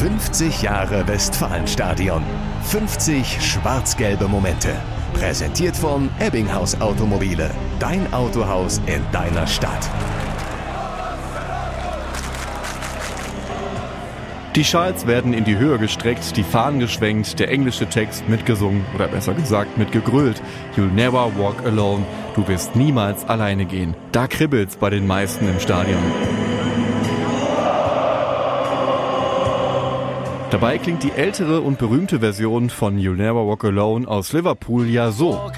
50 Jahre Westfalenstadion. 50 schwarz-gelbe Momente. Präsentiert von Ebbinghaus Automobile. Dein Autohaus in deiner Stadt. Die Schals werden in die Höhe gestreckt, die Fahnen geschwenkt, der englische Text mitgesungen oder besser gesagt mitgegrölt. You'll never walk alone. Du wirst niemals alleine gehen. Da kribbelt's bei den meisten im Stadion. Dabei klingt die ältere und berühmte Version von You'll Never Walk Alone aus Liverpool ja so.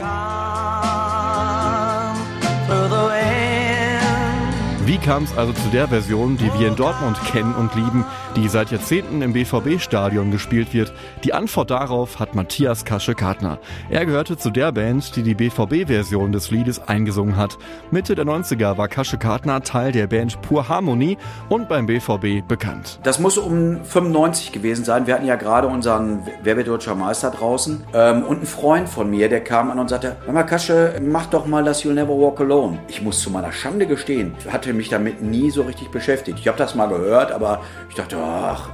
Wie kam es also zu der Version, die wir in Dortmund kennen und lieben, die seit Jahrzehnten im BVB-Stadion gespielt wird? Die Antwort darauf hat Matthias Kasche-Kartner. Er gehörte zu der Band, die die BVB-Version des Liedes eingesungen hat. Mitte der 90er war Kasche-Kartner Teil der Band Pur Harmonie und beim BVB bekannt. Das muss um 95 gewesen sein. Wir hatten ja gerade unseren Wer wird deutscher Meister draußen. Ähm, und ein Freund von mir, der kam an und sagte, mal Kasche, mach doch mal das You'll Never Walk Alone. Ich muss zu meiner Schande gestehen, hatte mich mich damit nie so richtig beschäftigt. Ich habe das mal gehört, aber ich dachte, ach,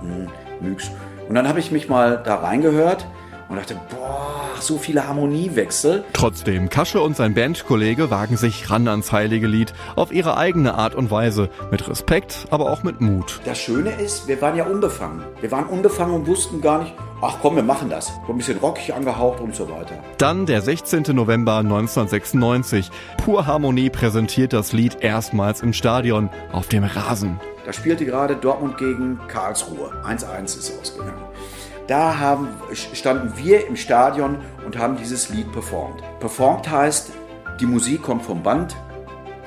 nix. Hm, und dann habe ich mich mal da reingehört und dachte, boah, so viele Harmoniewechsel. Trotzdem, Kasche und sein Bandkollege wagen sich ran ans heilige Lied auf ihre eigene Art und Weise. Mit Respekt, aber auch mit Mut. Das Schöne ist, wir waren ja unbefangen. Wir waren unbefangen und wussten gar nicht, ach komm, wir machen das. So ein bisschen rockig angehaucht und so weiter. Dann der 16. November 1996. Pur Harmonie präsentiert das Lied erstmals im Stadion auf dem Rasen. Da spielte gerade Dortmund gegen Karlsruhe. 1-1 ist ausgegangen. Da haben, standen wir im Stadion und haben dieses Lied performt. Performt heißt, die Musik kommt vom Band,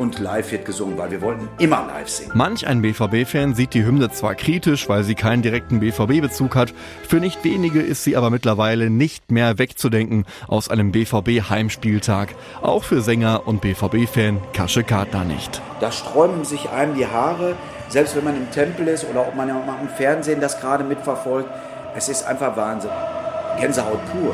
und live wird gesungen, weil wir wollten immer live singen. Manch ein BVB-Fan sieht die Hymne zwar kritisch, weil sie keinen direkten BVB-Bezug hat, für nicht wenige ist sie aber mittlerweile nicht mehr wegzudenken aus einem BVB-Heimspieltag. Auch für Sänger und BVB-Fan Kasche Kartner nicht. Da sträuben sich einem die Haare, selbst wenn man im Tempel ist oder ob man ja im Fernsehen das gerade mitverfolgt. Es ist einfach Wahnsinn. Gänsehaut pur.